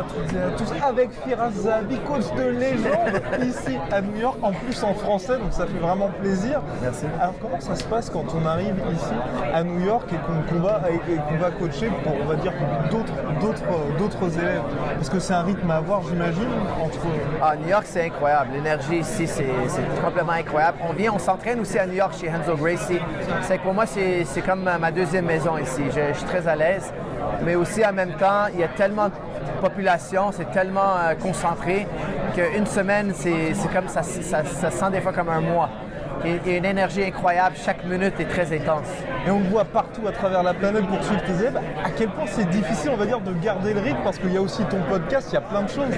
À toutes et à tous, avec Firas Zahabi, coach de légende ici à New York, en plus en français, donc ça fait vraiment plaisir. Merci. Alors comment ça se passe quand on arrive ici à New York et qu'on va, coacher pour, on va dire, d'autres, élèves? Parce que c'est un rythme à avoir, j'imagine, entre... Ah, New York, c'est incroyable. L'énergie ici, c'est complètement incroyable. On vient, on s'entraîne aussi à New York chez Hanzo Gracie. C'est que pour moi, c'est comme ma ma deuxième maison ici. Je, je suis très à l'aise. Mais aussi, en même temps, il y a tellement de population, c'est tellement euh, concentré qu'une semaine, c'est comme ça, ça, ça sent des fois comme un mois. Et il y a une énergie incroyable. Chaque minute est très intense. Et on le voit partout à travers la planète pour suivre tes élèves. À quel point c'est difficile, on va dire, de garder le rythme parce qu'il y a aussi ton podcast, il y a plein de choses.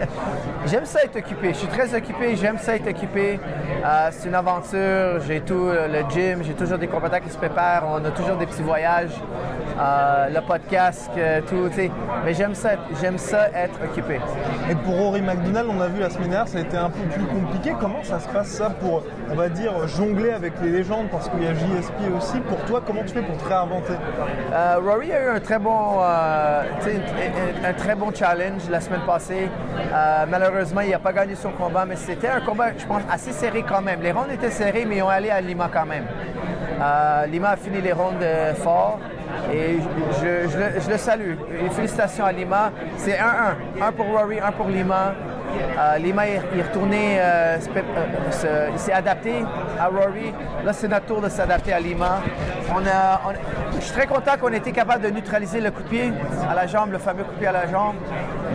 J'aime ça être occupé. Je suis très occupé. J'aime ça être occupé. Euh, c'est une aventure. J'ai tout euh, le gym. J'ai toujours des compétents qui se préparent. On a toujours des petits voyages. Euh, le podcast, tout. tu sais. Mais j'aime ça. J'aime ça être occupé. Et pour Rory McDonald, on a vu la semaine dernière, ça a été un peu plus compliqué. Comment ça se passe ça pour, on va dire, jongler avec les légendes Parce qu'il y a JSP aussi. Pour toi, comment tu fais pour te réinventer? Euh, Rory a eu un très bon, euh, un, très bon challenge la semaine passée. Euh, malheureusement, il n'a pas gagné son combat, mais c'était un combat, je pense, assez serré quand même. Les rondes étaient serrées, mais ils ont allé à Lima quand même. Lima a fini les rondes fort. Et je, le, salue. Félicitations à Lima. C'est 1-1. Un pour Rory, un pour Lima. Lima est, retourné, il s'est adapté à Rory. Là, c'est notre tour de s'adapter à Lima. Je suis très content qu'on ait été capable de neutraliser le coup de pied à la jambe, le fameux coup de pied à la jambe.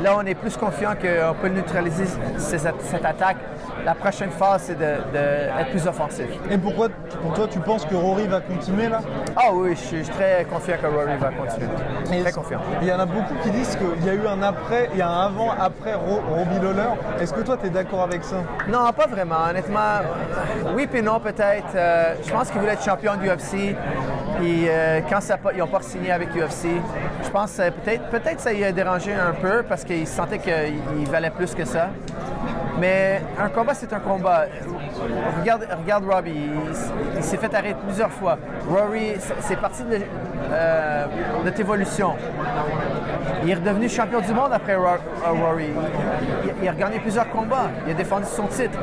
Là, on est plus confiant qu'on peut neutraliser cette attaque. La prochaine phase, c'est d'être plus offensif. Et pourquoi, pour toi, tu penses que Rory va continuer là? Ah oui, je suis, très confiant que Rory va continuer. Très confiant. Il y en a beaucoup qui disent qu'il y a eu un après, il y a un avant, après Ro- Robbie Lawler. Est-ce que toi, tu es d'accord avec ça? Non, pas vraiment. Honnêtement, oui puis non peut-être. Euh, je pense qu'il voulait être champion du UFC. Puis euh, quand ça, ils n'ont pas signé avec UFC, je pense que peut-être peut-être ça y a dérangé un peu parce qu'il sentait qu'il valait plus que ça. Mais un combat, c'est un combat. Regarde, regarde Robbie, il, s'est fait arrêter plusieurs fois. Rory, c'est- parti de euh, notre évolution. Il est redevenu champion du monde après euh, Rory. Il- il a gagné plusieurs combats. Il a défendu son titre.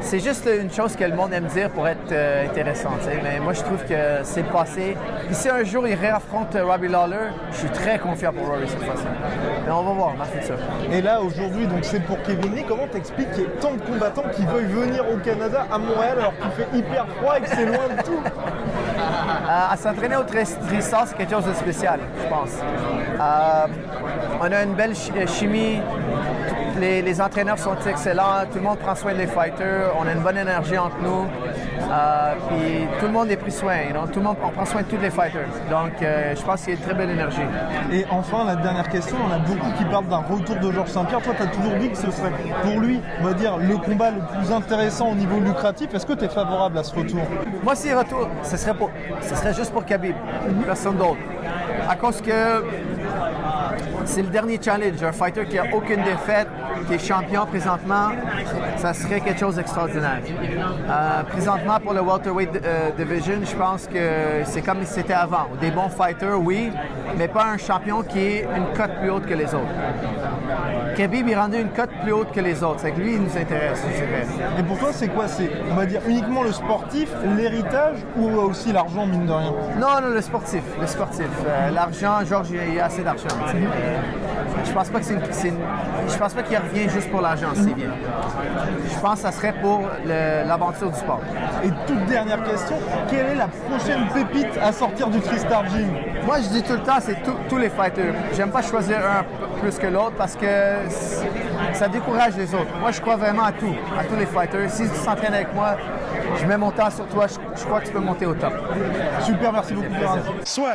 C'est juste une chose que le monde aime dire pour être euh, intéressant. Mais moi, je trouve que c'est le passé. Puis si un jour il réaffronte euh, Robbie Lawler, je suis très confiant pour Rory cette fois-ci. Mais on va voir dans le futur. Et là, aujourd'hui, donc c'est pour Kevin Lee. Comment t'expliques qu'il y ait tant de combattants qui veulent venir au Canada, à Montréal, alors qu'il fait hyper froid et que c'est loin de tout? Euh, à s'entraîner au Tris- Tristar, c'est quelque chose de spécial, je pense. Euh, on a une belle chi- chimie. Les, les entraîneurs sont excellents. Tout le monde prend soin des fighters. On a une bonne énergie entre nous. Euh, puis tout le monde est pris soin. you know. Tout le monde, on prend soin de tous les fighters. Donc, euh, je pense qu'il y a une très belle énergie. Et enfin, la dernière question, on a beaucoup qui parlent d'un retour de Georges Saint-Pierre. Toi, tu as toujours dit que ce serait pour lui, on va dire, le combat le plus intéressant au niveau lucratif. Est-ce que tu es favorable à ce retour? Moi, s'il retourne, ce serait, pour, ce serait juste pour Khabib, personne d'autre. À cause que c'est le dernier challenge. Un fighter qui n'a aucune défaite, qui est champion présentement, ça serait quelque chose d'extraordinaire. Euh, présentement, pour le welterweight euh, division, je pense que c'est comme c'était avant. Des bons fighters, oui, mais pas un champion qui est une cote plus haute que les autres. Khabib est rendu une cote plus haute que les autres. C'est que lui, il nous intéresse, je dirais. Et pour toi, c'est quoi? C'est, on va dire, uniquement le sportif, l'héritage ou aussi l'argent, mine de rien? Non, non, le sportif. Le sportif. Euh, l'argent, Georges, il y a d'argent. je pense pas que c'est une, c'est une- Je pense pas qu'il revient juste pour l'argent, c'est bien. Je pense que ça serait pour l'aventure du sport. Et toute dernière question, quelle est la prochaine pépite à sortir du Tristar Gym? Moi, je dis tout le temps, c'est tous les fighters. J'aime pas choisir un plus que l'autre parce que ça décourage les autres. Moi, je crois vraiment à tout, à tous les fighters. Si tu s'entraînes avec moi, je mets mon temps sur toi, je, crois que tu peux monter au top. Super, merci beaucoup. Soit.